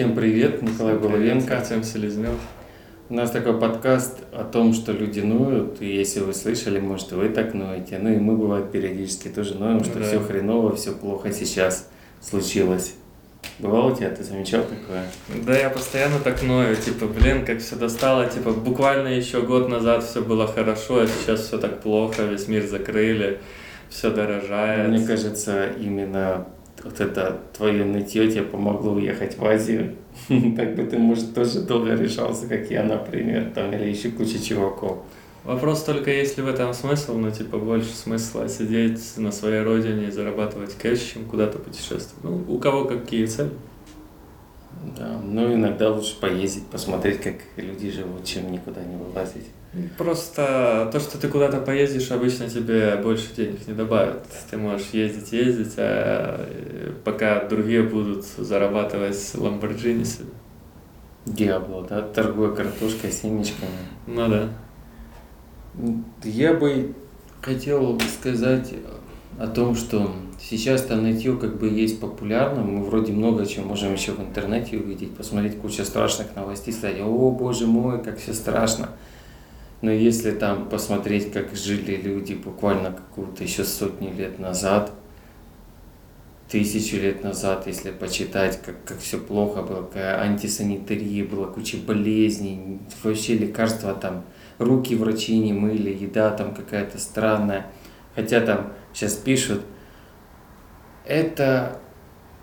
Всем привет, Николай Головенко. Артем Селезнев. У нас такой подкаст о том, что люди ноют, и если вы слышали, может, вы так ноете. Ну и мы, бывает, периодически тоже ноем, что Да. все хреново, все плохо сейчас случилось. Бывало у тебя, ты замечал такое? Да, я постоянно так ною, типа, блин, как все достало, типа, буквально еще год назад все было хорошо, а сейчас все так плохо, весь мир закрыли, все дорожает. Мне кажется, именно вот это твое нытье тебе помогло уехать в Азию. Так бы ты, может, тоже долго решался, как я, например, там, или еще куча чуваков. Вопрос только, есть ли в этом смысл, ну, типа, больше смысла сидеть на своей родине и зарабатывать кэш, чем куда-то путешествовать. Ну, у кого какие цели. Да, ну иногда лучше поездить, посмотреть, как люди живут, чем никуда не вылазить. Просто то, что ты куда-то поездишь, обычно тебе больше денег не добавят. Ты можешь ездить, ездить, а э, пока другие будут зарабатывать Ламборджини себе. Диабло, да, торгуя картошкой, семечками. Ну да. Я бы хотел сказать о том, что сейчас там нытье как бы есть популярно, мы вроде много чего можем еще в интернете увидеть, посмотреть кучу страшных новостей, сказать, о боже мой, как все страшно. Но если там посмотреть, как жили люди буквально какую-то еще сотни лет назад, тысячу лет назад, если почитать, как, как все плохо было, какая антисанитария была, куча болезней, вообще лекарства там, руки врачи не мыли, еда там какая-то странная. Хотя там сейчас пишут, это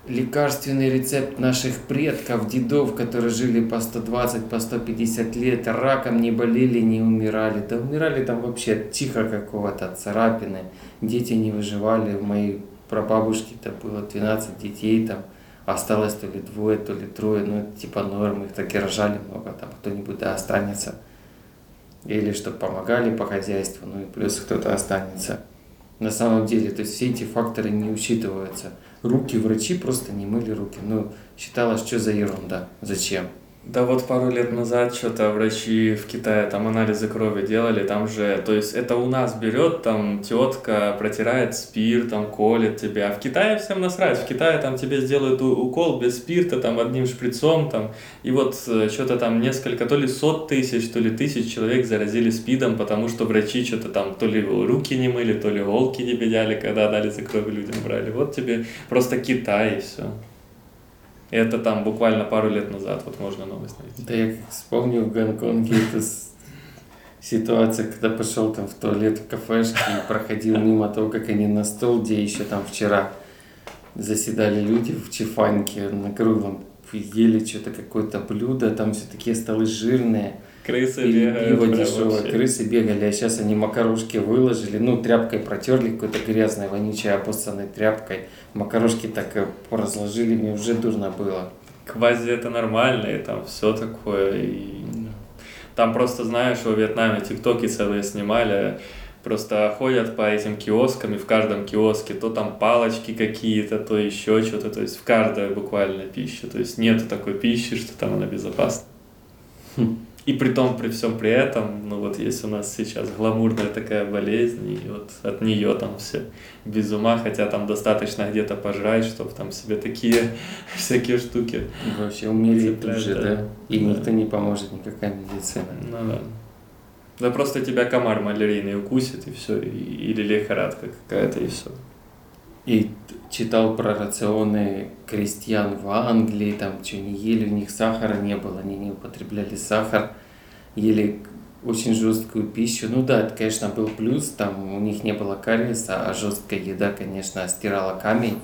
лекарственный рецепт наших предков, дедов, которые жили по 120, по 150 лет, раком не болели, не умирали. Да умирали там вообще от чиха какого-то, от царапины. Дети не выживали. У моей прабабушки-то было 12 детей, там осталось то ли двое, то ли трое. Ну, это типа норм, их так и рожали много, там кто-нибудь да останется. Или чтобы помогали по хозяйству, ну и плюс кто-то останется. На самом деле, то есть все эти факторы не учитываются. Руки врачи просто не мыли руки. Ну, считалось, что за ерунда, зачем? Да вот пару лет назад что-то врачи в Китае там анализы крови делали, там же, то есть это у нас берет, там тетка протирает спирт, там колет тебя, а в Китае всем насрать, в Китае там тебе сделают укол без спирта, там одним шприцом, там, и вот что-то там несколько, то ли сот тысяч, то ли тысяч человек заразили спидом, потому что врачи что-то там то ли руки не мыли, то ли голки не бедяли, когда анализы крови людям брали, вот тебе просто Китай и все. Это там буквально пару лет назад, вот можно новость найти. Да я как вспомнил в Гонконге эту с- ситуацию, когда пошел там в туалет в кафешке и проходил мимо того, как они на стол, где еще там вчера заседали люди в чефаньке на круглом, ели что-то какое-то блюдо, там все такие столы жирные, Крысы бегают. пиво вообще. крысы бегали, а сейчас они макарошки выложили, ну, тряпкой протерли какой-то грязной, вонючей, обоссанной тряпкой, макарошки так разложили, мне уже дурно было. Квази это нормально, и там все такое. И... Там просто, знаешь, во Вьетнаме тиктоки целые снимали, просто ходят по этим киоскам, и в каждом киоске то там палочки какие-то, то еще что-то, то есть в каждой буквально пища. То есть нету такой пищи, что там она безопасна. Хм. И при том, при всем при этом, ну вот есть у нас сейчас гламурная такая болезнь, и вот от нее там все без ума, хотя там достаточно где-то пожрать, чтобы там себе такие всякие штуки. Вообще умереть Цепляет, уже, да. да? И Да. никто не поможет, никакая медицина. Ну да. Да просто тебя комар малярийный укусит, и все, или лихорадка какая-то, и все. И читал про рационы крестьян в Англии, там что не ели, у них сахара не было, они не употребляли сахар, ели очень жесткую пищу. Ну да, это, конечно, был плюс, там у них не было кариеса, а жесткая еда, конечно, стирала камень.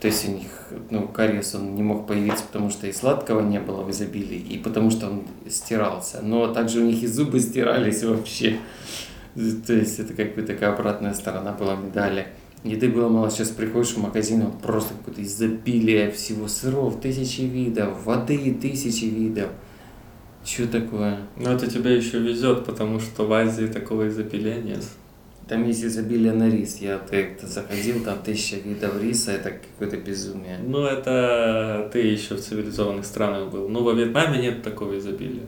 То есть у них, ну, кариес, он не мог появиться, потому что и сладкого не было в изобилии, и потому что он стирался. Но также у них и зубы стирались вообще. То есть это как бы такая обратная сторона была медали. Еды было мало, сейчас приходишь в магазин, вот просто какое-то изобилие всего сыров, тысячи видов, воды тысячи видов. Что такое? Но это тебе еще везет, потому что в Азии такого изобилия нет. Там есть изобилие на рис. Я как-то заходил, там тысяча видов риса, это какое-то безумие. Ну, это ты еще в цивилизованных странах был. Ну, во Вьетнаме нет такого изобилия.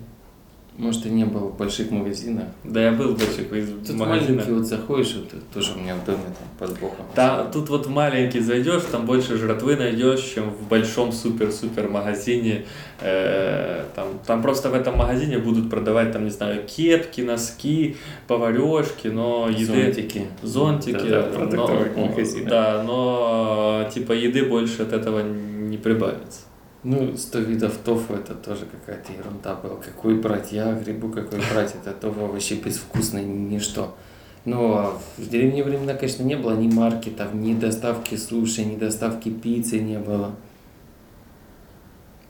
Может, ты не был в больших магазинах? Да, я был в больших магазинах. Тут маленький вот заходишь, вот тоже у меня в доме там под боком. Да, тут вот в маленький зайдешь, там больше жратвы найдешь, чем в большом супер-супер магазине. Э, там, там просто в этом магазине будут продавать, там, не знаю, кепки, носки, поварешки, но еды... Зонтики. Зонтики. Да, да, но, магазинах. да, но типа еды больше от этого не прибавится. Ну, 100 видов тофу это тоже какая-то ерунда была. Какой брать? Я грибу, какой брать? Это тофу вообще безвкусное ничто. Но а в древние времена, конечно, не было ни маркетов, ни доставки суши, ни доставки пиццы не было.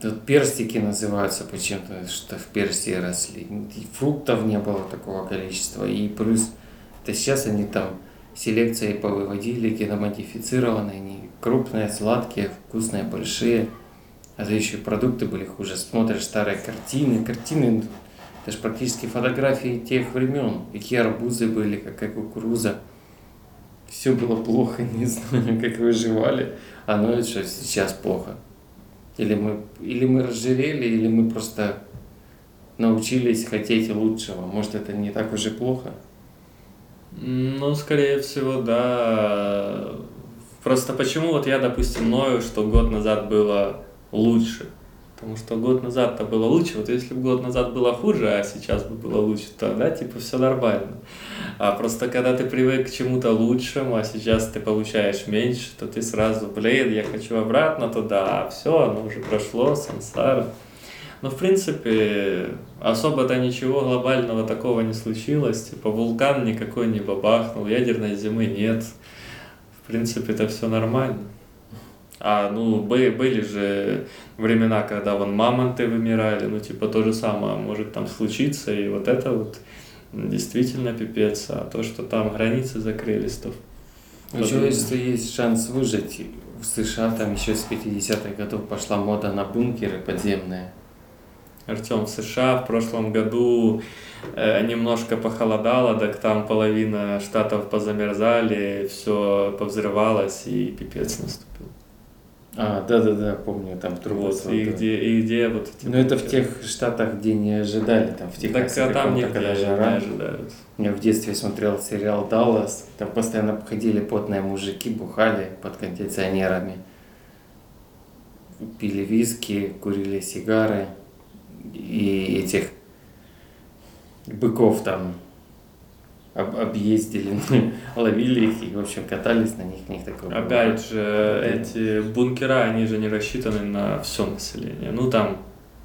Тут перстики называются почему-то, что в Персии росли. И фруктов не было такого количества. И плюс, это сейчас они там селекцией повыводили, геномодифицированные, они крупные, сладкие, вкусные, большие. А то еще продукты были хуже. Смотришь старые картины, картины, это же практически фотографии тех времен. Какие арбузы были, какая кукуруза. Все было плохо, не знаю, как выживали. А ну что сейчас плохо. Или мы, или мы разжирели, или мы просто научились хотеть лучшего. Может, это не так уж и плохо? Ну, скорее всего, да. Просто почему вот я, допустим, ною, что год назад было лучше. Потому что год назад-то было лучше. Вот если бы год назад было хуже, а сейчас бы было лучше, то да, типа все нормально. А просто когда ты привык к чему-то лучшему, а сейчас ты получаешь меньше, то ты сразу, блин, я хочу обратно туда, а все, оно уже прошло, сансара. Но в принципе особо-то ничего глобального такого не случилось. Типа вулкан никакой не бабахнул, ядерной зимы нет. В принципе, это все нормально. А, ну, были же времена, когда вон мамонты вымирали, ну, типа, то же самое может там случиться, и вот это вот действительно пипец. А то, что там границы закрылись, то... У человечества есть шанс выжить. В США там еще с 50-х годов пошла мода на бункеры подземные. Артем, в США в прошлом году э, немножко похолодало, так там половина штатов позамерзали, все повзрывалось и пипец наступил. А, да-да-да, помню, там трубы. Вот, и где, и где вот эти... Ну, это в тех штатах, где не ожидали, там в Техасе. Так, а там нигде когда не жара. ожидают. Я в детстве смотрел сериал «Даллас», там постоянно ходили потные мужики, бухали под кондиционерами, пили виски, курили сигары, и этих быков там об, объездили, ловили их и, в общем, катались на них, у них такое было. Опять же, эти бункера, они же не рассчитаны на все население. Ну, там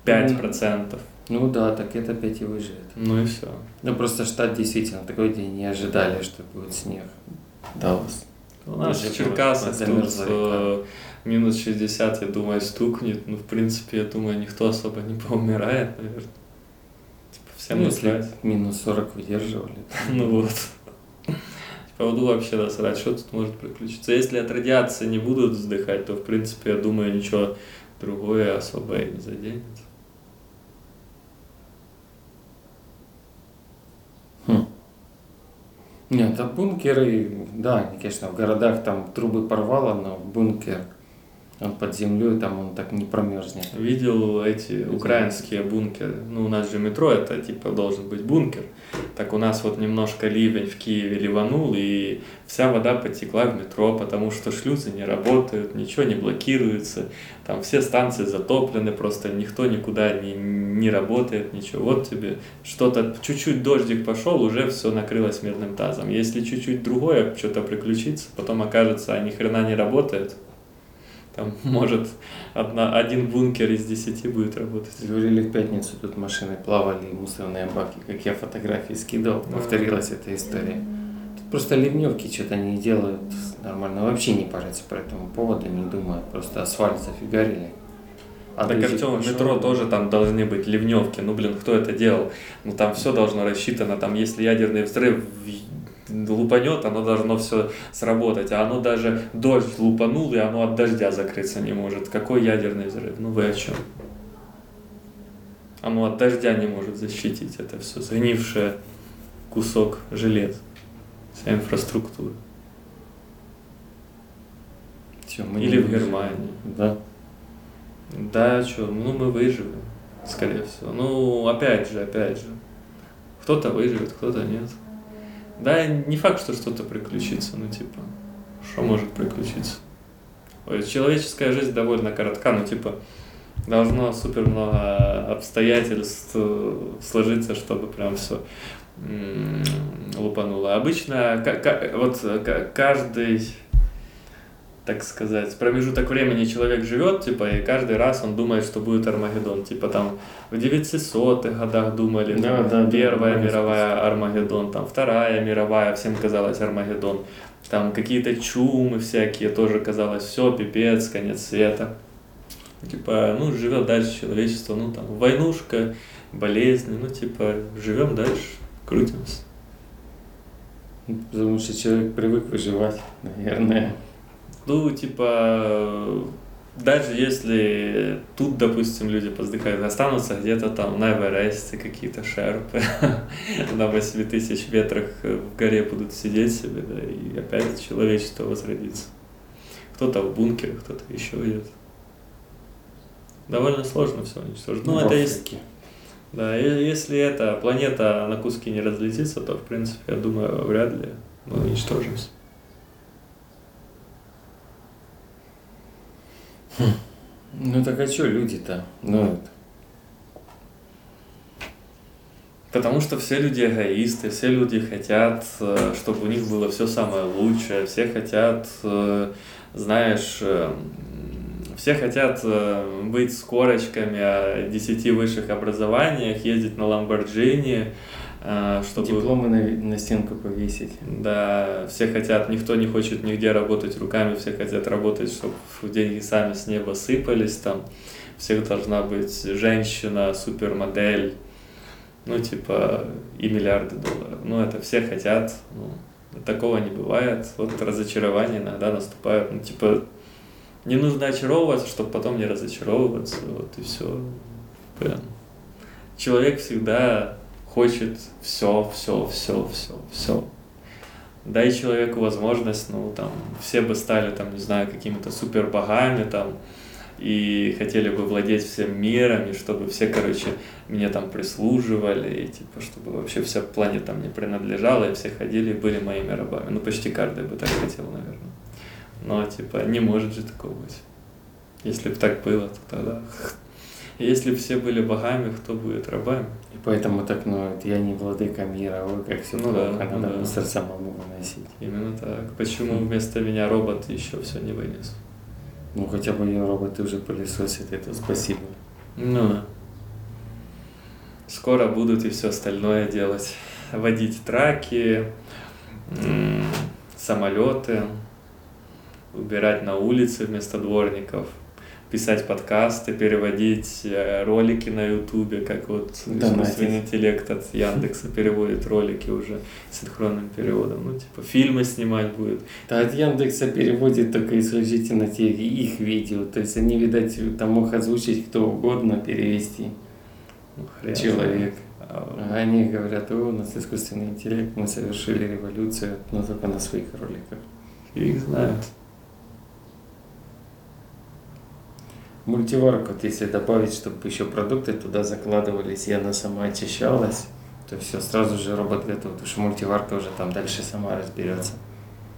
5%. Ну да, так это опять и выживет. Ну и все. Ну просто штат действительно такой день не ожидали, что будет снег. Даллас. У нас в Черкасах было тут э, минус 60, я думаю, стукнет. Ну, в принципе, я думаю, никто особо не поумирает, наверное. Всем Ну, насрать. минус 40 выдерживали. Ну вот. По воду вообще насрать, что тут может приключиться. Если от радиации не будут вздыхать, то, в принципе, я думаю, ничего другое особо и не заденет. Нет, а бункеры, да, конечно, в городах там трубы порвало, но бункер, он под землей, там он так не промерзнет. Видел эти украинские бункеры. Ну, у нас же метро, это типа должен быть бункер. Так у нас вот немножко ливень в Киеве ливанул, и вся вода потекла в метро, потому что шлюзы не работают, ничего не блокируется. Там все станции затоплены, просто никто никуда не, не работает, ничего. Вот тебе что-то, чуть-чуть дождик пошел, уже все накрылось мирным тазом. Если чуть-чуть другое что-то приключится, потом окажется, а ни хрена не работает, там может одна, один бункер из десяти будет работать. Говорили в пятницу, тут машины плавали, и мусорные баки, как я фотографии скидывал, повторилась эта история. Тут просто ливневки что-то не делают нормально, вообще не парятся по этому поводу, не думают, просто асфальт зафигарили. А так Артем, в метро тоже там должны быть ливневки. Ну, блин, кто это делал? Ну, там все должно рассчитано. Там, если ядерный взрыв лупанет, оно должно все сработать. А оно даже дождь лупанул, и оно от дождя закрыться не может. Какой ядерный взрыв? Ну, вы о чем? Оно от дождя не может защитить. Это все сгнившее кусок железа. Вся инфраструктура. Всё, мы Или в. Германии. Да. Да, что, ну мы выживем. скорее всего. Ну, опять же, опять же. Кто-то выживет, кто-то нет. Да, не факт, что что-то приключится, ну, типа, что может приключиться. Человеческая жизнь довольно коротка, ну, типа, должно супер много обстоятельств э, сложиться, чтобы прям все лупануло. Обычно вот каждый так сказать, промежуток времени человек живет, типа, и каждый раз он думает, что будет Армагеддон. Типа там в 900-х годах думали, да, там, да, Первая да, мировая Армагеддон, там Вторая мировая, всем казалось Армагеддон. Там какие-то чумы всякие, тоже казалось, все, пипец, конец света. Типа, ну, живет дальше человечество, ну, там, войнушка, болезни, ну, типа, живем дальше, крутимся. Потому что человек привык выживать, наверное. Ну, типа, даже если тут, допустим, люди поздыхают, останутся где-то там на Эвересте какие-то шерпы, на 8 тысяч метрах в горе будут сидеть себе, да, и опять человечество возродится. Кто-то в бункере, кто-то еще где-то. Довольно сложно все уничтожить. Ну, ну это есть... Да, если эта планета на куски не разлетится, то, в принципе, я думаю, вряд ли мы уничтожимся. Ну так а что люди-то? Ну, это... Потому что все люди эгоисты, все люди хотят, э, чтобы у них было все самое лучшее, все хотят, э, знаешь, э, все хотят быть с корочками о десяти высших образованиях, ездить на Ламборджини, чтобы... Дипломы на, на стенку повесить. Да, все хотят, никто не хочет нигде работать руками, все хотят работать, чтобы деньги сами с неба сыпались, там, всех должна быть женщина, супермодель, ну, типа, и миллиарды долларов. Ну, это все хотят, ну, такого не бывает. Вот разочарование иногда наступает, ну, типа, не нужно очаровываться, чтобы потом не разочаровываться, вот и все. Прям. Человек всегда хочет все, все, все, все, все. Дай человеку возможность, ну, там, все бы стали, там, не знаю, какими-то супер богами, там, и хотели бы владеть всем миром, и чтобы все, короче, мне там прислуживали, и, типа, чтобы вообще вся планета мне принадлежала, и все ходили и были моими рабами. Ну, почти каждый бы так хотел, наверное. Но, типа, не может же такого быть. Если бы так было, то тогда... Если все были богами, кто будет рабами? Поэтому так, ну, я не владыка мира, ой, как все ну, плохо, да, надо да. мусор самому выносить. Именно так. Почему вместо меня робот еще все не вынес? Ну, хотя бы ее роботы уже пылесосят, это спасибо. Ну, скоро будут и все остальное делать. Водить траки, самолеты, убирать на улице вместо дворников – писать подкасты, переводить э, ролики на Ютубе, как вот да, искусственный интеллект от Яндекса переводит ролики уже синхронным переводом. Ну, типа, фильмы снимать будет. Да, от Яндекса переводит только исключительно те их видео. То есть они, видать, там мог озвучить кто угодно, перевести. Ну, Человек. А они говорят, о, у нас искусственный интеллект, мы совершили революцию, но только на своих роликах. Их знают. Мультиварку, вот если добавить, чтобы еще продукты туда закладывались, и она сама очищалась, то все, сразу же робот готов, потому что мультиварка уже там дальше сама разберется.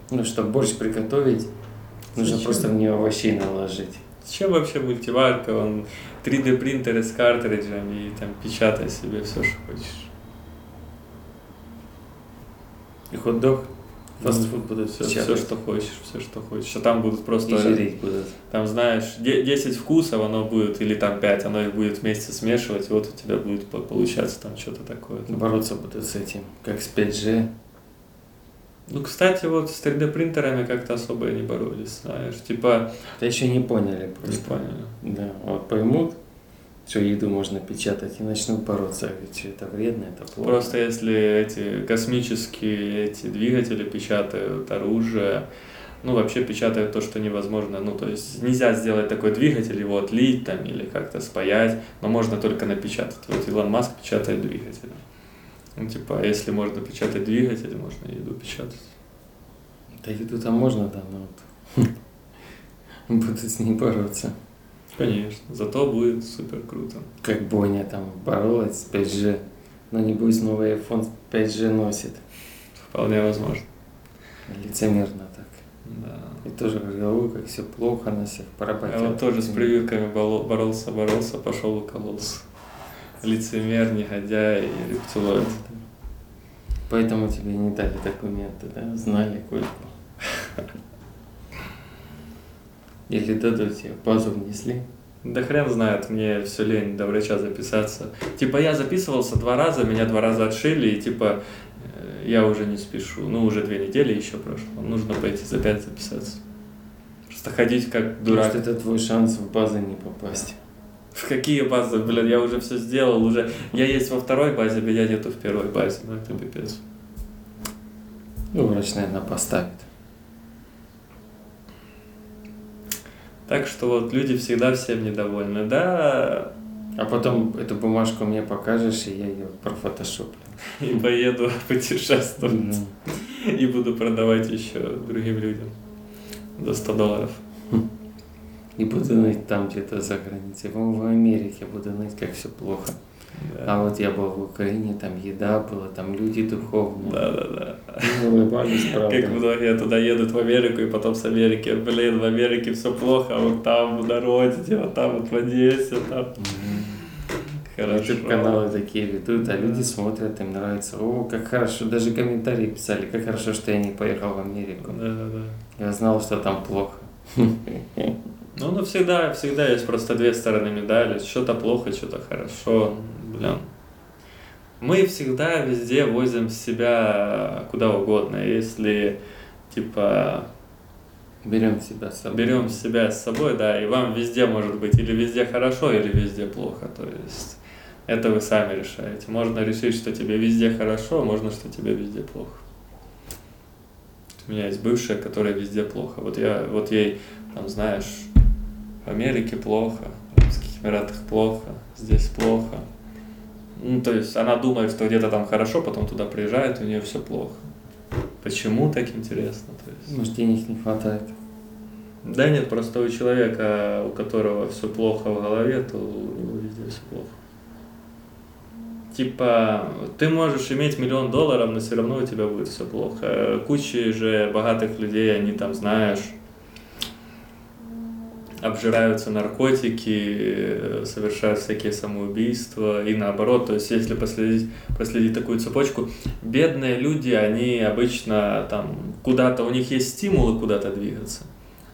Ну, чтобы борщ приготовить, нужно Зачем? просто в нее овощей наложить. Зачем вообще мультиварка? Он 3D принтеры с картриджами и там печатай себе все, что хочешь. И хот-дог Фастфуд будет все, все, что хочешь, все, что хочешь. А там будут просто... И жреть будут. Там, знаешь, 10 вкусов оно будет, или там 5, оно их будет вместе смешивать, и вот у тебя будет получаться там что-то такое. Бороться будут с этим, как с 5G. Ну, кстати, вот с 3D принтерами как-то особо и не боролись, знаешь, типа... Да еще не поняли просто. Не поняли. Да, вот поймут, что еду можно печатать и начнут бороться, ведь это вредно, это плохо. Просто если эти космические эти двигатели печатают оружие, ну, вообще печатают то, что невозможно. Ну, то есть нельзя сделать такой двигатель, его отлить там или как-то спаять, но можно только напечатать. Вот Илон Маск печатает двигатель. Ну, типа, а если можно печатать двигатель, можно еду печатать. Да еду там можно, да, но вот будут с ней бороться. Конечно. Зато будет супер круто. Как Боня там боролась с 5G. Но небось новый iPhone 5G носит. Вполне возможно. Лицемерно так. Да. И тоже говорил, как все плохо на всех поработал. Я вот тоже с прививками боролся, боролся, пошел укололся. Лицемер, негодяй и рептилоид. Поэтому тебе не дали документы, да? Знали кольку. Или дадут тебе, базу внесли. Да хрен знает, мне все лень до врача записаться. Типа я записывался два раза, меня два раза отшили, и типа э, я уже не спешу. Ну, уже две недели еще прошло. Нужно пойти за пять записаться. Просто ходить как дурак. Может, это твой шанс в базы не попасть. В какие базы? Блин, я уже все сделал, уже. Я есть во второй базе, меня нету в первой базе. Ну, это пипец. Ну, врач, наверное, поставит. Так что вот люди всегда всем недовольны. Да, А потом эту бумажку мне покажешь, и я ее профотошоплю. и поеду путешествовать. Мгм. И буду продавать еще другим людям за 100 долларов. И буду ныть там где-то за границей. По-моему, в Америке буду ныть, как все плохо. Да. А вот я был в Украине, там еда была, там люди духовные. Да, да, да. Улыбались, правда. Как многие туда едут в Америку, и потом с Америки, блин, в Америке все плохо, а вот там на родине, вот там вот в Одессе, там хорошо. YouTube-каналы такие ведут, а люди смотрят, им нравится. О, как хорошо, даже комментарии писали, как хорошо, что я не поехал в Америку. Да, да, да. Я знал, что там плохо. Ну, ну всегда, всегда есть просто две стороны медали. Что-то плохо, что-то хорошо. Блин. Мы всегда везде возим себя куда угодно. Если, типа, Берем себя с собой. берем себя с собой, да, и вам везде может быть или везде хорошо, или везде плохо. То есть это вы сами решаете. Можно решить, что тебе везде хорошо, а можно, что тебе везде плохо. У меня есть бывшая, которая везде плохо. Вот я, вот ей, там, знаешь, в Америке плохо, в Эмиратах плохо, здесь плохо. Ну, то есть она думает, что где-то там хорошо, потом туда приезжает, и у нее все плохо. Почему так интересно? То есть... Может, денег не хватает. Да нет, просто у человека, у которого все плохо в голове, то у него везде все плохо. Типа, ты можешь иметь миллион долларов, но все равно у тебя будет все плохо. Куча же богатых людей, они там, знаешь, обжираются наркотики, совершают всякие самоубийства и наоборот. То есть, если последить, проследить такую цепочку, бедные люди, они обычно там куда-то, у них есть стимулы куда-то двигаться.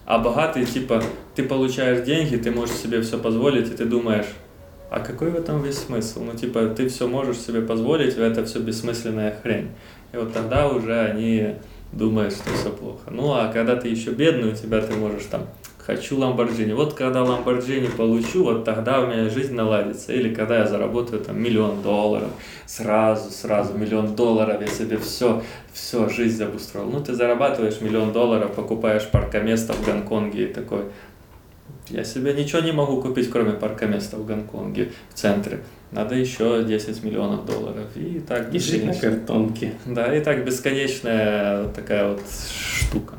А богатый, типа, ты получаешь деньги, ты можешь себе все позволить, и ты думаешь, а какой в этом весь смысл? Ну, типа, ты все можешь себе позволить, это все бессмысленная хрень. И вот тогда уже они думают, что все плохо. Ну, а когда ты еще бедный, у тебя ты можешь там, хочу Ламборджини. Вот когда Ламборджини получу, вот тогда у меня жизнь наладится. Или когда я заработаю там миллион долларов, сразу, сразу миллион долларов, я себе все, все, жизнь обустроил. Ну, ты зарабатываешь миллион долларов, покупаешь паркоместо в Гонконге и такой, я себе ничего не могу купить, кроме паркоместа в Гонконге, в центре. Надо еще 10 миллионов долларов. И так И жить на картонке. Да, и так бесконечная такая вот штука.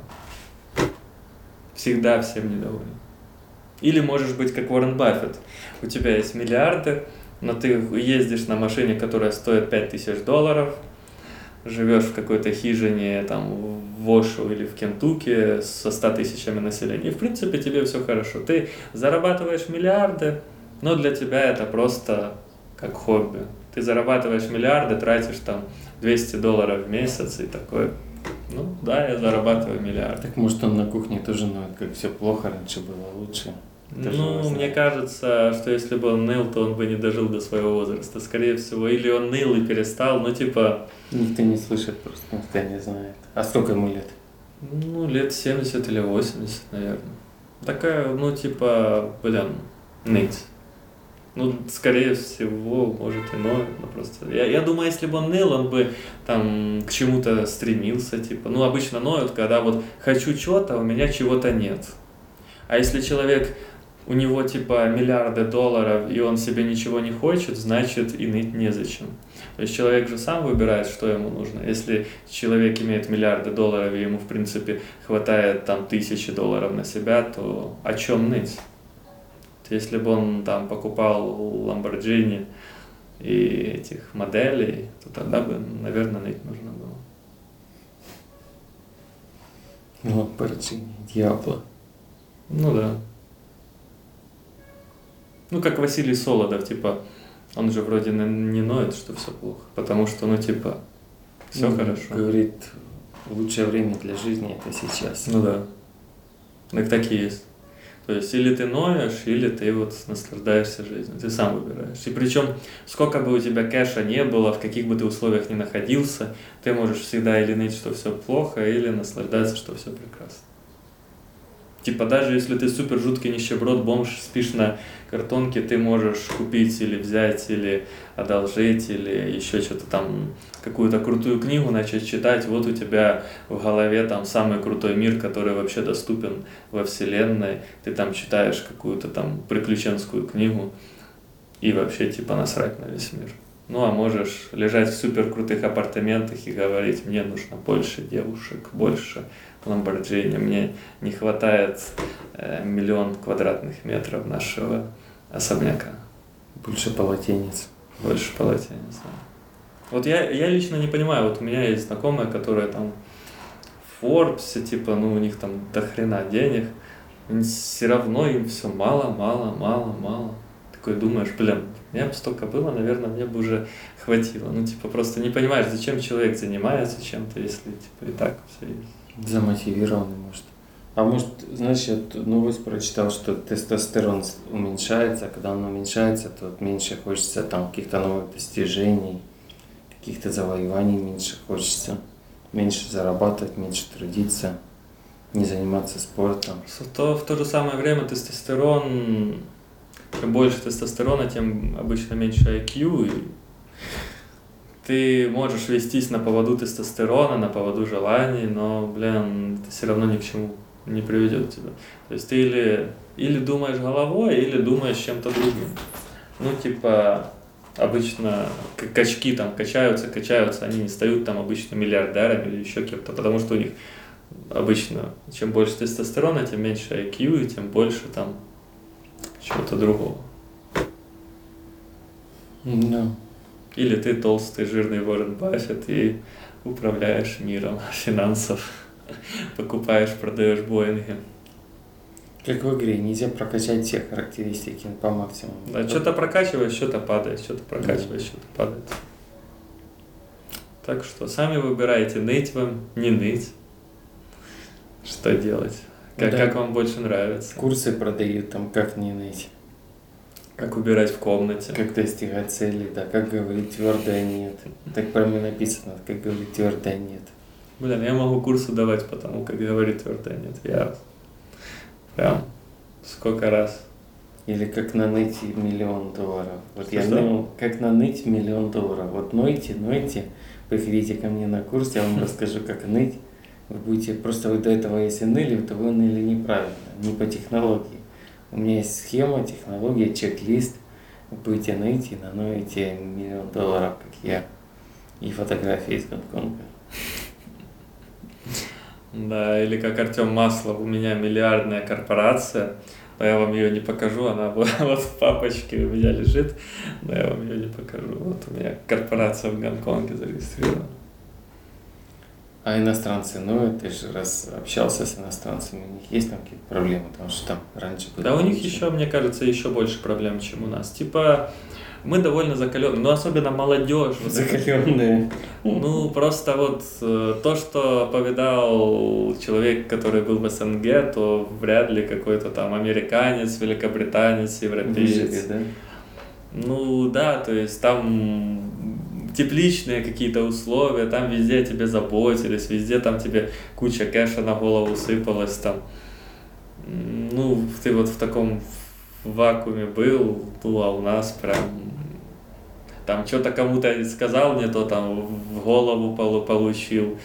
Всегда всем недоволен. Или можешь быть как Уоррен Баффет. У тебя есть миллиарды, но ты ездишь на машине, которая стоит 5000 долларов, живешь в какой-то хижине там в Ошу или в Кентукки со 100 тысячами населения. И в принципе тебе все хорошо. Ты зарабатываешь миллиарды, но для тебя это просто как хобби. Ты зарабатываешь миллиарды, тратишь там 200 долларов в месяц и такой, ну да, я зарабатываю миллиарды. Так может он на кухне тоже ноет, как все плохо, раньше было лучше. Это Ну, мне кажется, что если бы он ныл, то он бы не дожил до своего возраста. Скорее всего, или он ныл и перестал, ну, типа, Никто не слышит просто, никто не знает. А сколько ему лет? ну, лет 70 или 80, наверное. Такая, ну, типа, блин, ныть. Ну, скорее всего, может и ноет, но просто... Я, я думаю, если бы он ныл, он бы там к чему-то стремился, типа... Ну, обычно ноют, когда вот хочу чего-то, а у меня чего-то нет. А если человек, у него типа миллиарды долларов, и он себе ничего не хочет, значит и ныть незачем. То есть человек же сам выбирает, что ему нужно. Если человек имеет миллиарды долларов, и ему, в принципе, хватает там тысячи долларов на себя, то о чем ныть? Если бы он там покупал Lamborghini и этих моделей, то тогда бы, наверное, ныть нужно было. Lamborghini, Диабло. Ну да. Ну, как Василий Солодов, типа, он же вроде не ноет, что все плохо, потому что, ну, типа, все Ну, хорошо. Говорит, лучшее время для жизни это сейчас. Ну да. Так так и есть. То есть или ты ноешь, или ты вот наслаждаешься жизнью. Ты сам выбираешь. И причем, сколько бы у тебя кэша не было, в каких бы ты условиях ни находился, ты можешь всегда или ныть, что все плохо, или наслаждаться, что все прекрасно. Типа даже если ты супер жуткий нищеброд, бомж, спишь на картонке, ты можешь купить или взять, или одолжить, или еще что-то там, какую-то крутую книгу начать читать, вот у тебя в голове там самый крутой мир, который вообще доступен во вселенной, ты там читаешь какую-то там приключенскую книгу и вообще типа насрать на весь мир. Ну а можешь лежать в супер крутых апартаментах и говорить, мне нужно больше девушек, больше Ламборджини, мне не хватает э, миллион квадратных метров нашего особняка. Больше полотенец. Больше полотенец, да. Вот я, я лично не понимаю, вот у меня есть знакомые, которые там в Forbes, типа, ну, у них там до хрена денег, все равно им все мало, мало, мало, мало. Такой думаешь, блин, у меня бы столько было, наверное, мне бы уже хватило. Ну, типа, просто не понимаешь, зачем человек занимается чем-то, если, типа, и так все есть. Замотивированный, может. А может, знаешь, я тут новость прочитал, что тестостерон уменьшается, а когда он уменьшается, то вот меньше хочется там каких-то новых достижений, каких-то завоеваний меньше хочется, меньше зарабатывать, меньше трудиться, не заниматься спортом. В то, в то же самое время тестостерон, чем больше тестостерона, тем обычно меньше IQ, и ты можешь вестись на поводу тестостерона, на поводу желаний, но, блин, это все равно ни к чему не приведет тебя. То есть ты или, или думаешь головой, или думаешь чем-то другим. Ну, типа, обычно качки там качаются, качаются, они не стают там обычно миллиардерами или еще кем-то, потому что у них обычно чем больше тестостерона, тем меньше IQ, и тем больше там чего-то другого. Да. Или ты толстый, жирный Уоррен Баффет и управляешь миром финансов, покупаешь, продаешь Боинги. Как в игре, нельзя прокачать все характеристики по максимуму. Да, что-то прокачиваешь, что-то падает, что-то прокачиваешь, что-то падает. Так что сами выбирайте, ныть вам, не ныть. Что делать? Как, Да. как вам больше нравится? Курсы продают, там, как не найти, Как убирать в комнате? как достигать цели, да, как говорить твердое нет. Так прямо написано, как говорить твердое нет. Блин, я могу курсы давать потому, как говорит твердое нет. Я прям сколько раз. Или как наныть миллион долларов. Вот я Что-что? ныл, как наныть миллион долларов. Вот нойте, нойте, приходите ко мне на курс, я вам расскажу, как ныть. Вы будете, просто вы до этого, если ныли, то вы ныли неправильно, не по технологии. У меня есть схема, технология, чек-лист. Будете ныть и наноете миллион долларов, как я. И фотографии из Гонконга. Да, или как Артем Маслов, у меня миллиардная корпорация, но я вам ее не покажу, она вот в папочке у меня лежит, но я вам ее не покажу. Вот у меня корпорация в Гонконге зарегистрирована. А иностранцы, ну, ты же раз общался с иностранцами, у них есть там какие-то проблемы, потому что там раньше было Да у них еще, мне кажется, еще больше проблем, чем у нас. Типа, мы довольно закаленные, ну особенно молодежь. вот закаленные. Ну, просто вот э, то, что повидал человек, который был в СНГ, то вряд ли какой-то там американец, великобританец, европеец. Выжили, да? Ну да, то есть там тепличные какие-то условия, там везде тебе заботились, везде там тебе куча кэша на голову сыпалась там. Ну, ты вот в таком вакууме был, ну а у нас прям там что-то кому-то сказал не то, там в голову полу- получил,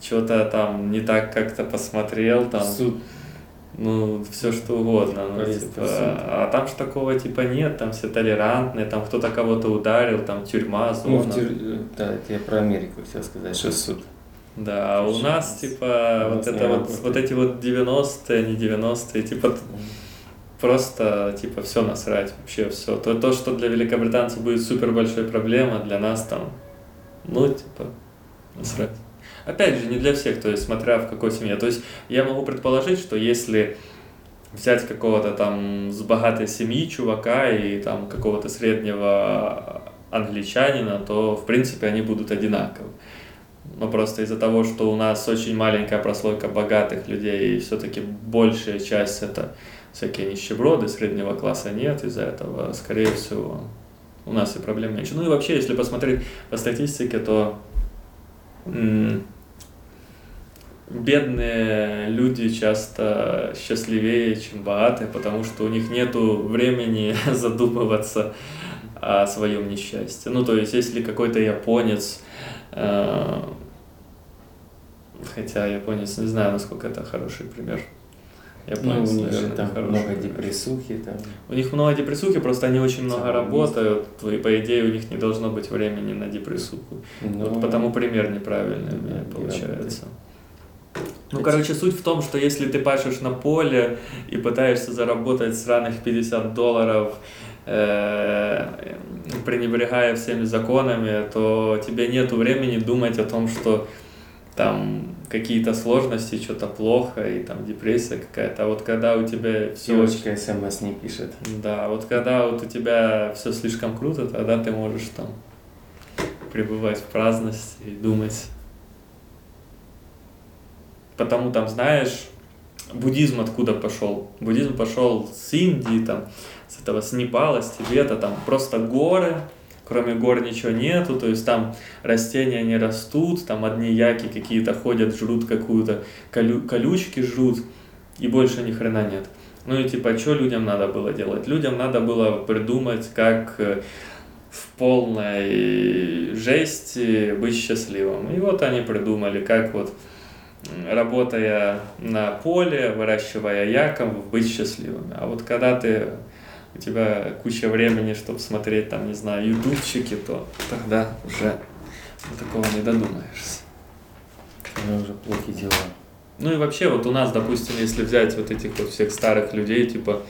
что-то там не так как-то посмотрел, там, Суд. Ну, все что угодно. Ну, типа, а там ж такого типа нет, там все толерантные, там кто-то кого-то ударил, там тюрьма, Ну, зона. в тюр- Да, это я про Америку хотел сказать, что суд. Да, а у нас, типа, У вот нас это вот, работает. вот эти вот 90-е, не 90-е, типа, просто, типа, все насрать, вообще все. То, то, что для великобританцев будет супер большой проблема, для нас там, ну, типа, насрать. Опять же, не для всех, то есть, смотря в какой семье. То есть, я могу предположить, что если взять какого-то там с богатой семьи чувака и там какого-то среднего англичанина, то, в принципе, они будут одинаковы. Но просто из-за того, что у нас очень маленькая прослойка богатых людей, и все-таки большая часть это всякие нищеброды, среднего класса нет, из-за этого, скорее всего, у нас и проблем меньше. Ну и вообще, если посмотреть по статистике, то бедные люди часто счастливее, чем богатые, потому что у них нет времени задумываться о своем несчастье. Ну, то есть, если какой-то японец, э, хотя японец, не знаю, насколько это хороший пример, Японцы, ну, у них же там много депрессухи. Там. У них много депрессухи, просто они очень много работают, и по идее у них не должно быть времени на депрессуху. Но... Вот потому пример неправильный у меня получается. Ну, короче, суть в том, что если ты пашешь на поле и пытаешься заработать сраных 50 долларов, э, пренебрегая всеми законами, то тебе нет времени думать о том, что там какие-то сложности, что-то плохо, и там депрессия какая-то. А вот когда у тебя все... Девочка смс не пишет. Да, вот когда вот у тебя все слишком круто, тогда ты можешь там пребывать в праздности и думать. Потому там, знаешь, буддизм откуда пошел? Буддизм пошел с Индии, там, с этого, с Непала, с Тибета, там просто горы, кроме гор ничего нету, то есть там растения не растут, там одни яки какие-то ходят, жрут какую-то колю, колючки жрут, и больше ни хрена нет. Ну и типа, что людям надо было делать? Людям надо было придумать, как э, в полной жести быть счастливым. И вот они придумали, как вот работая на поле, выращивая яков, быть счастливыми. А вот когда ты у тебя куча времени, чтобы смотреть там, не знаю, ютубчики, то тогда уже такого не додумаешься. Это уже плохие дела. Ну и вообще, вот у нас, допустим, если взять вот этих вот всех старых людей, типа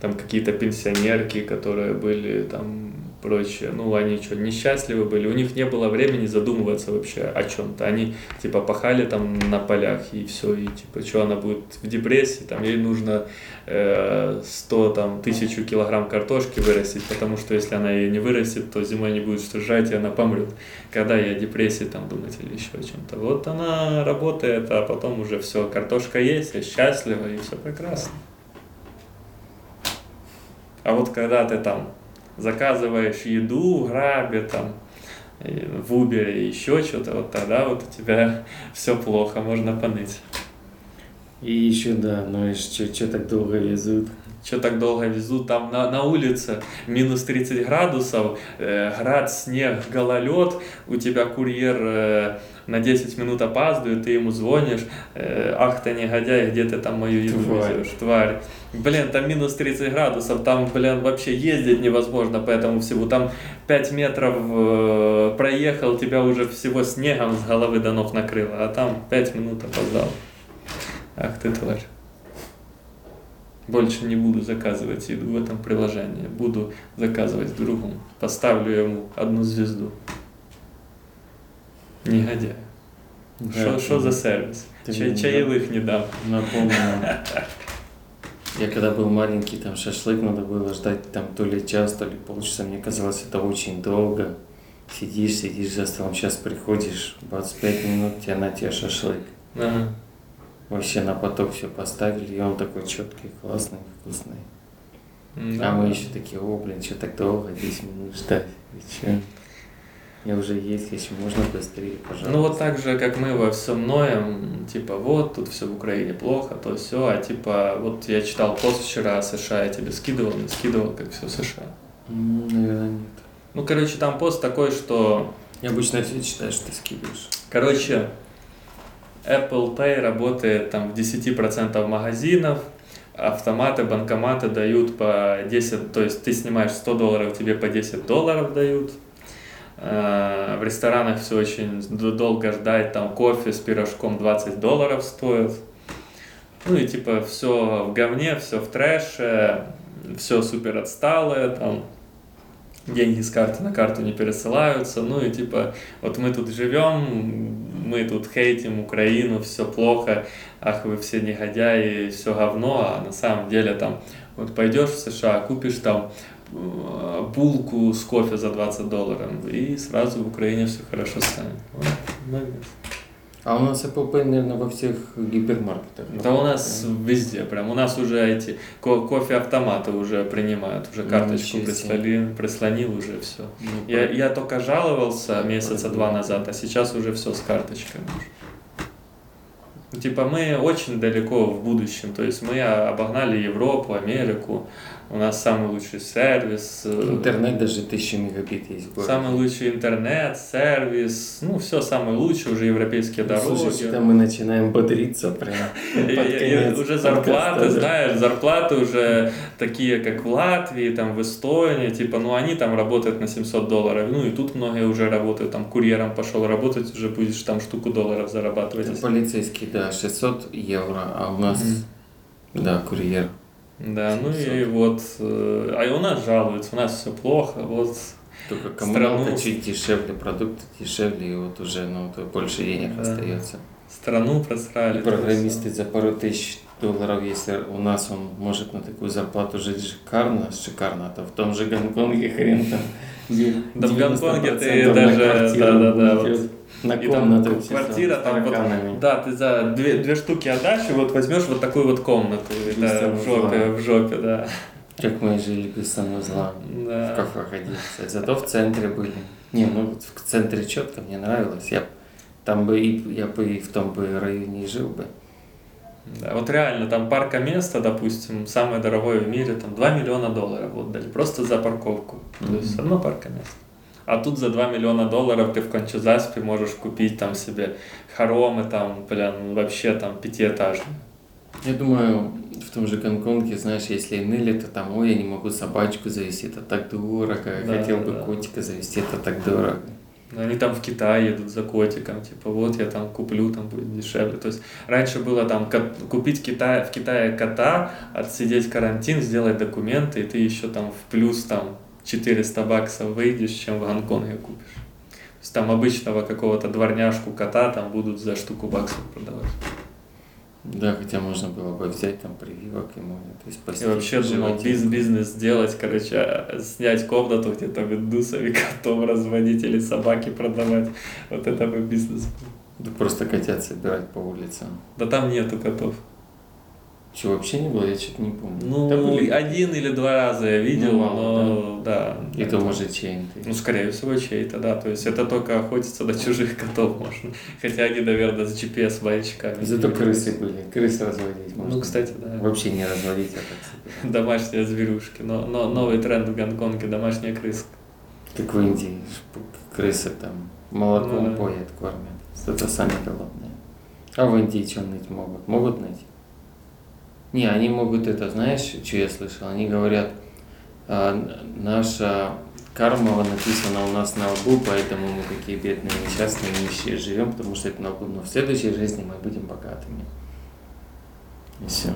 там какие-то пенсионерки, которые были там прочее. Ну, они что, несчастливы были, у них не было времени задумываться вообще о чем-то. Они, типа, пахали там на полях, и все, и, типа, что она будет в депрессии, там, ей нужно э, 100, там, тысячу килограмм картошки вырастить, потому что если она ее не вырастет, то зимой не будет что жать, и она помрет. Когда я о депрессии, там, думать или еще о чем-то. Вот она работает, а потом уже все, картошка есть, я счастлива, и все прекрасно. А вот когда ты там заказываешь еду в Грабе, там, в Убере, еще что-то, вот тогда вот у тебя все плохо, можно поныть. И еще, да, ну и что так долго везут? Что так долго везут? Там на, на улице минус 30 градусов, э, град, снег, гололед, у тебя курьер э, на 10 минут опаздывает, ты ему звонишь, э, ах ты негодяй, где ты там мою еду тварь. везешь, тварь. Блин, там минус 30 градусов, там, блин, вообще ездить невозможно по этому всему. Там 5 метров э, проехал, тебя уже всего снегом с головы до ног накрыло, а там 5 минут опоздал. Ах ты тварь. Больше не буду заказывать еду в этом приложении. Буду заказывать в другом. Поставлю ему одну звезду. Негодяй. Что да, за сервис? Чай, чаевых не дам. Напомню. Я когда был маленький, там шашлык надо было ждать там то ли час, то ли полчаса. Мне казалось, это очень долго. Сидишь, сидишь за столом, сейчас приходишь, 25 минут, тебе на тебе шашлык. Ага. Вообще на поток все поставили, и он такой четкий, классный, вкусный. Да. А мы еще такие, о, блин, что так долго, 10 минут ждать. И че? Я уже есть хочу, можно быстрее, пожалуйста. Ну вот так же, как мы во всем ноем, типа вот, тут все в Украине плохо, то все, а типа вот я читал пост вчера о США, я тебе скидывал, не скидывал, как все США. наверное, нет. Ну, короче, там пост такой, что... Я обычно все читаю, что ты скидываешь. Короче, Apple Pay работает там в 10% магазинов, автоматы, банкоматы дают по 10, то есть ты снимаешь 100 долларов, тебе по 10 долларов дают. Э, в ресторанах все очень долго ждать, там кофе с пирожком 20 долларов стоит. Ну и типа все в говне, все в трэше, все супер отсталое, там деньги с карты на карту не пересылаются, ну и типа вот мы тут живем, мы тут хейтим Украину, все плохо, ах вы все негодяи, все говно, а на самом деле там вот пойдешь в США, купишь там булку с кофе за 20 долларов, и сразу в Украине все хорошо станет. Вот, молодец. А у нас Pay, наверное, во всех гипермаркетах. Да у нас везде, прям у нас уже эти ко- кофе-автоматы уже принимают, уже карточку Ничего себе. прислонил, уже все. Ну, Я, я только жаловался месяца два назад, а сейчас уже все с карточкой. Ну, Типа мы очень далеко в будущем, то есть мы обогнали Европу, Америку, у нас самый лучший сервис, э, Интернет даже 1000 мегабит есть в городе. самый лучший интернет, сервис, ну все самое лучшее, уже европейские Ну, дороги. Слушай, что мы начинаем бодриться прям. И- под и- и конец уже зарплаты, знаешь, зарплаты уже такие, как в Латвии, там в Эстонии, типа, ну они там работают на 700 долларов, ну и тут многие уже работают, там курьером пошел работать, уже будешь там штуку долларов зарабатывать. Полицейский, да, 600 евро, а у нас, да, курьер. Да, ну и 700. вот, э, а и у нас жалуются, у нас все плохо, вот. Только коммуналка Страну- чуть дешевле, продукты дешевле, и вот уже, ну, то больше денег Да. остается. Страну И просрали. программисты за пару тысяч долларов, если у нас он может на такую зарплату жить шикарно, шикарно, то в том же Гонконге хрен там. Да в Гонконге ты 90% на даже- квартиру да-да-да, уйдет. вот. На И там квартира, там вот, да, ты за две, две штуки отдашь, и вот возьмешь вот такую вот комнату, Без в жопе, в жопе, да. Как мы жили без санузла. В Да. кафе ходили, кстати. Зато в центре были. Не, ну вот в центре четко мне нравилось. Я там бы и я бы и в том бы районе и жил бы. Да, вот реально, там парка места, допустим, самое дорогое в мире, там 2 миллиона долларов отдали, просто за парковку. То есть одно парка место. А тут за 2 миллиона долларов ты в Кончезаспе можешь купить там себе хоромы, там, блин, вообще там пятиэтажные. Я думаю, в том же Гонконге, знаешь, если ныли, то там, ой, я не могу собачку завести, это так дорого. Я Да, хотел бы да. котика завести, это так дорого. Но Они там в Китай едут за котиком, типа, вот я там куплю, там будет дешевле. То есть раньше было там купить Китай, в Китае кота, отсидеть карантин, сделать документы, и ты еще там в плюс там 400 баксов выйдешь, чем в Гонконге купишь. То есть там обычного какого-то дворняжку кота там будут за штуку баксов продавать. Да, хотя можно было бы взять там прививок ему, то есть И спасти вообще думал биз бизнес сделать, короче, а, снять комнату где-то в индусове, котов разводить или собаки продавать. Вот это бы бизнес был. Да просто котят собирать по улицам. Да там нету котов. Что, вообще не было? Я что-то не помню. Ну, Да были. один или два раза я видел, Ну, мало, но да. И то, может, чей-то. Ну, скорее всего, чей-то, да. То есть это только охотиться до чужих котов можно. Хотя они, наверное, с GPS-маячками. Зато крысы были. Крыс разводить можно. Ну, кстати, да. Вообще не разводить, а так. Домашние зверюшки. Но, но новый тренд в Гонконге – домашняя крыска. Как в Индии. Крысы там молоком Ну да. поят, кормят. Это сами голодные. А в Индии что ныть могут? Могут ныть? Не, они могут это, знаешь, что я слышал? Они говорят, «А, наша карма написана у нас на лбу, поэтому мы такие бедные, несчастные, нищие живем, потому что это на лбу. Но в следующей жизни мы будем богатыми. И все.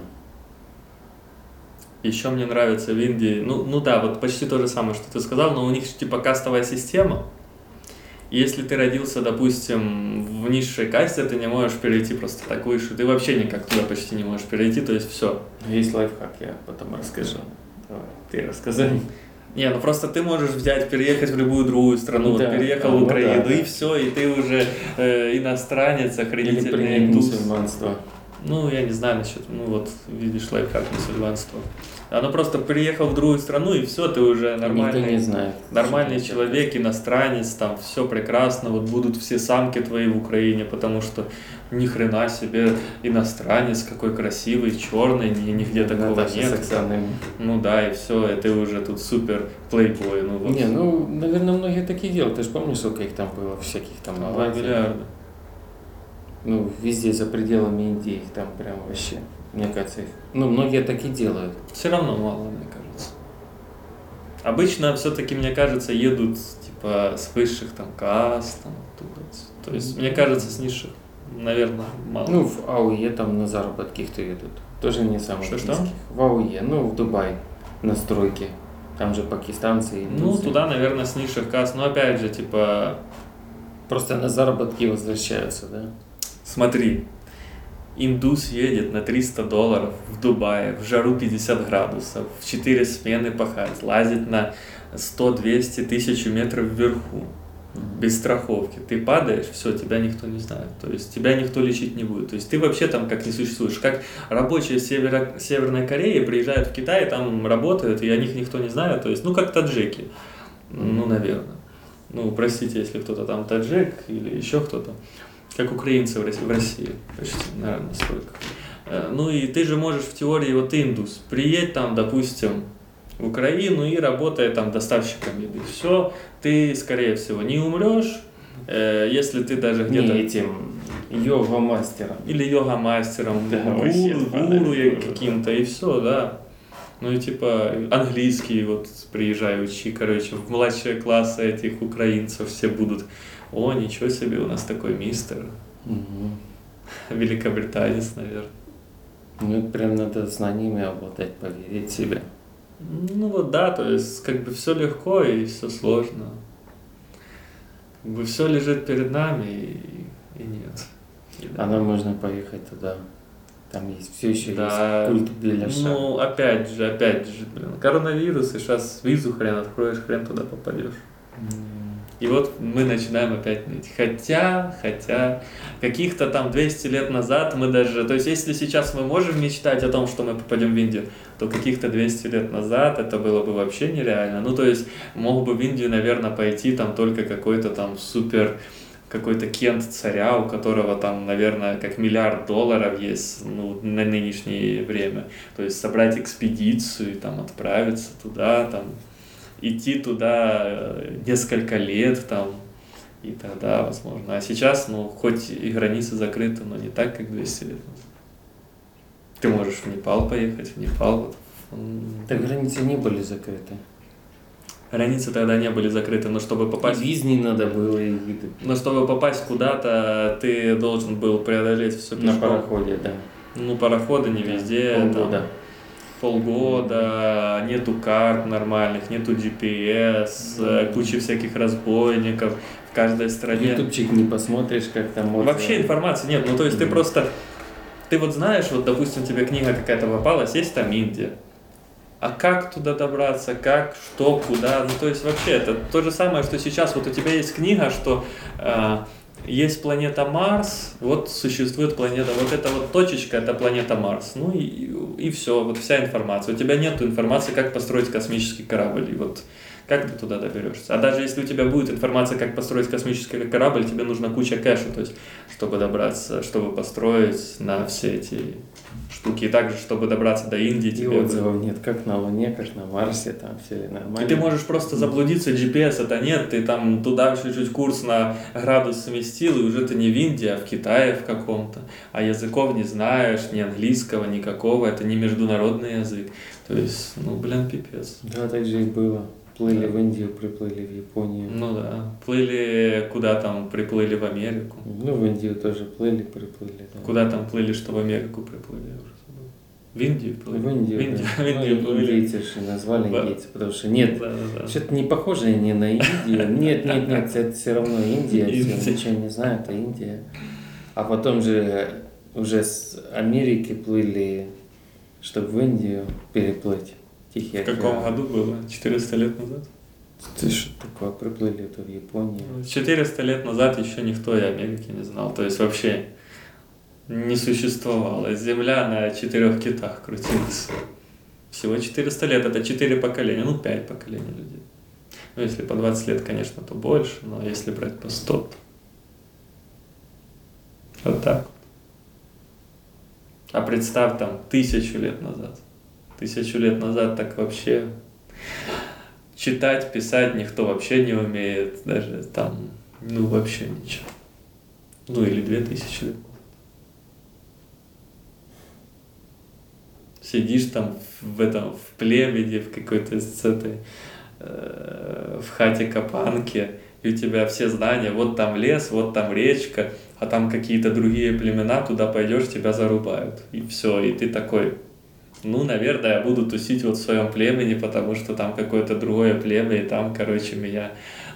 Еще мне нравится в Индии, ну, ну да, вот почти то же самое, что ты сказал, но у них типа кастовая система. Если ты родился, допустим, в низшей касте, ты не можешь перейти просто так выше. Ты вообще никак туда почти не можешь перейти, то есть все. Есть лайфхак, я потом расскажу. Давай, ты рассказывай. Не, ну просто ты можешь взять, переехать в любую другую страну, вот Да, переехал а, в ну Украину, да, да. и все, и ты уже э, иностранец, охренительный индус. мусульманство. Ну, я не знаю насчет, ну вот, видишь, лайфхак мусульманства. Оно просто приехал в другую страну, и все, ты уже Никто нормальный, не знает. нормальный человек, иностранец, там все прекрасно, вот будут все самки твои в Украине, потому что ни хрена себе иностранец, какой красивый, черный, ни, нигде такого Наташа нет. Ну да, и все, и ты уже тут супер плейбой, ну вот. Не, ну, наверное, многие такие делают. Ты же помнишь, сколько их там было, всяких там Два миллиарда. Ну, везде за пределами Индии их там прям вообще. Мне кажется, их. Ну, многие так и делают. Все равно мало, мне кажется. Обычно все-таки, мне кажется, едут типа с высших там каст, там, оттуда. То есть, мне кажется, с низших наверное, мало. Ну, в АУЕ там на заработки кто едут. Тоже не самых Что-что? низких. В АУЕ, ну, в Дубай, на стройке. Там же пакистанцы и ну, индусы. туда, наверное, с низших касс. Но опять же, типа, Просто на заработки возвращаются, да? смотри, индус едет на 300 долларов в Дубае, в жару 50 градусов, в 4 смены пахать, лазит на 100-200 тысяч метров вверху. без страховки. Ты падаешь, все, тебя никто не знает. То есть тебя никто лечить не будет. То есть ты вообще там как не существуешь. Как рабочие севера, Северной Кореи приезжают в Китай, там работают, и о них никто не знает. То есть, ну, как таджики. Ну, наверное. Ну, простите, если кто-то там таджик или еще кто-то. Как украинцы в России, почти, наверное, столько. Э, Ну и ты же можешь в теории, вот индус, приедь там, допустим, в Украину и работай там доставщиком еды. Все, ты, скорее всего, не умрешь, э, если ты даже где-то... Не этим йога-мастером. Или йога-мастером, Да, гуру, гуру каким-то, и все, да. Ну и типа английский вот приезжай, учи, короче, в младшие классы этих украинцев все будут. О, ничего себе, у нас такой мистер. Мгм. Великобританец, наверное. Ну, это прям надо знаниями обладать, поверить в себя. Ну вот да, то есть как бы все легко и все сложно. Как бы все лежит перед нами и, и нет. И да. А нам можно поехать туда. Там есть все еще Да. есть культ беляша. Ну, опять же, опять же, блин, коронавирус, и сейчас визу хрен откроешь, хрен туда попадешь. М. И вот мы начинаем опять ныть. Хотя, хотя, каких-то там 200 лет назад мы даже... То есть, если сейчас мы можем мечтать о том, что мы попадем в Индию, то каких-то 200 лет назад это было бы вообще нереально. Ну, то есть, мог бы в Индию, наверное, пойти там только какой-то там супер какой-то кент царя, у которого там, наверное, как миллиард долларов есть ну, на нынешнее время. То есть собрать экспедицию там отправиться туда, там идти туда э, несколько лет там, и тогда возможно. А сейчас, ну, хоть и границы закрыты, но не так, как 200 лет назад. Ты можешь в Непал поехать, в Непал. Вот. Так границы не были закрыты. Границы тогда не были закрыты, но чтобы И попасть... виз не надо было, и виды. Но чтобы попасть куда-то, ты должен был преодолеть все на пароходе, да. Ну, пароходы не везде. там Полгода. нету карт нормальных, нету GPS, э, куча всяких разбойников в каждой стране. Ютубчик не посмотришь, как там отзывы. Вообще информации нет. Ну, то есть ты просто... Ты вот знаешь, вот, допустим, тебе книга какая-то попалась, есть там Индия. А как туда добраться, как, что, куда? Ну, то есть вообще это то же самое, что сейчас вот у тебя есть книга, что э, есть планета Марс, вот существует планета, вот эта вот точечка, это планета Марс. Ну и, и все, вот вся информация. У тебя нет информации, как построить космический корабль. И вот как ты туда доберешься? А даже если у тебя будет информация, как построить космический корабль, тебе нужна куча кэша, то есть, чтобы добраться, чтобы построить на все эти штуки. И также, чтобы добраться до Индии, И тебе... отзывов нет, как на Луне, как на Марсе, там все ли нормально. И ты можешь просто заблудиться, GPS это нет, ты там туда чуть-чуть курс на градус сместил, и уже ты не в Индии, а в Китае в каком-то. А языков не знаешь, ни английского, никакого, это не международный язык. То есть, ну, блин, пипец. Да, так же и было. Плыли Да. в Индию, приплыли в Японию. Ну да, плыли куда там, приплыли в Америку. Ну, в Индию тоже плыли, приплыли. Да. Куда там плыли, что в Америку приплыли, я уже забыл. В Индию плыли. В Индию, В Индию, да. в Индию Ну, плыли. индейцы же назвали Да. индейцы, потому что нет, Да, да, да. что-то не похоже ни на Индию. Нет, нет, нет, это все равно Индия, Индия. все ничего не знаю, это Индия. А потом же уже с Америки плыли, чтобы в Индию переплыть. Тихий В каком году было? 400 лет назад? Ты что такое, приплыли то в Японию. 400 лет назад еще никто и Америки не знал. То есть вообще не существовало. Земля на четырех китах крутилась. Всего 400 лет, это 4 поколения, ну 5 поколений людей. Ну, если по 20 лет, конечно, то больше, но если брать по 100, то вот так. А представь там тысячу лет назад. Тысячу лет назад так вообще читать, писать никто вообще не умеет, даже там, ну вообще ничего. Ну или две тысячи лет. Сидишь там в этом, в племени, в какой-то с этой, э, в хате Капанке, и у тебя все знания, вот там лес, вот там речка, а там какие-то другие племена, туда пойдешь, тебя зарубают. И все, и ты такой, ну, наверное, я буду тусить вот в своем племени, потому что там какое-то другое племя, и там, короче, меня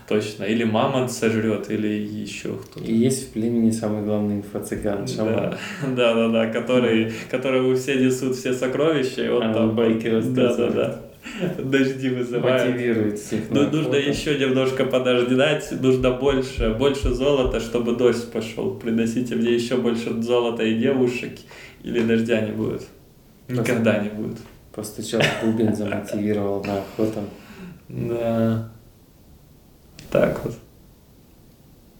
точно или мамонт сожрет, или еще кто-то. И есть в племени самый главный инфо-цыган, шаман. Да, да, да, который, которого все несут все сокровища, и он А, там... байки Да, да, рассказывает. да. Дожди вызывает. Мотивирует всех. Ну, нужно еще немножко подождать, нужно больше, больше золота, чтобы дождь пошел. Приносите мне еще больше золота и девушек, или дождя не будет. Никогда не будет. Постучал в бубен, замотивировал на охоту. Да. Так вот.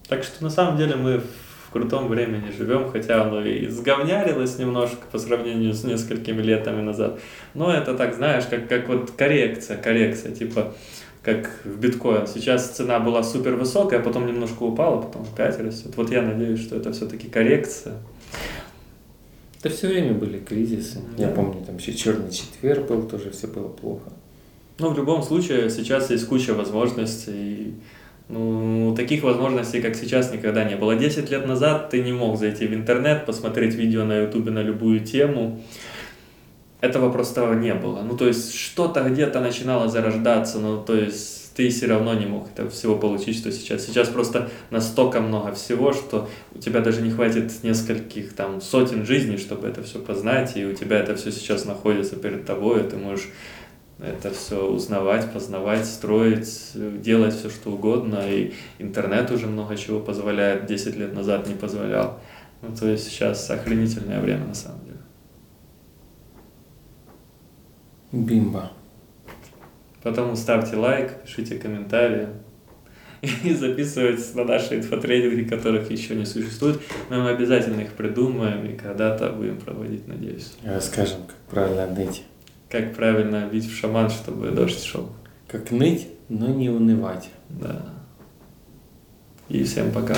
Так что на самом деле мы в крутом времени живем, хотя оно и сговнярилось немножко по сравнению с несколькими летами назад. Но это так, знаешь, как, как вот коррекция, коррекция, типа как в биткоин. Сейчас цена была супер высокая, а потом немножко упала, потом опять растет. Вот я надеюсь, что это все-таки коррекция. Да все время были кризисы. Я Да. помню, там еще черный четверг был, тоже все было плохо. Ну, в любом случае, сейчас есть куча возможностей. Ну, таких возможностей, как сейчас, никогда не было. 10 лет назад ты не мог зайти в интернет, посмотреть видео на ютубе на любую тему. Этого просто не было. Ну, то есть, что-то где-то начинало зарождаться, но, то есть, ты все равно не мог этого всего получить, что сейчас. Сейчас просто настолько много всего, что у тебя даже не хватит нескольких там сотен жизней, чтобы это все познать, и у тебя это все сейчас находится перед тобой, и ты можешь это все узнавать, познавать, строить, делать все что угодно. И интернет уже много чего позволяет, 10 лет назад не позволял. Ну, то есть сейчас охренительное время на самом деле. Бимба. Поэтому ставьте лайк, пишите комментарии и записывайтесь на наши инфотренинги, которых еще не существует. Но мы обязательно их придумаем и когда-то будем проводить, надеюсь. Расскажем, как правильно ныть. Как правильно бить в шаман, чтобы дождь шел. Как ныть, но не унывать. Да. И всем пока.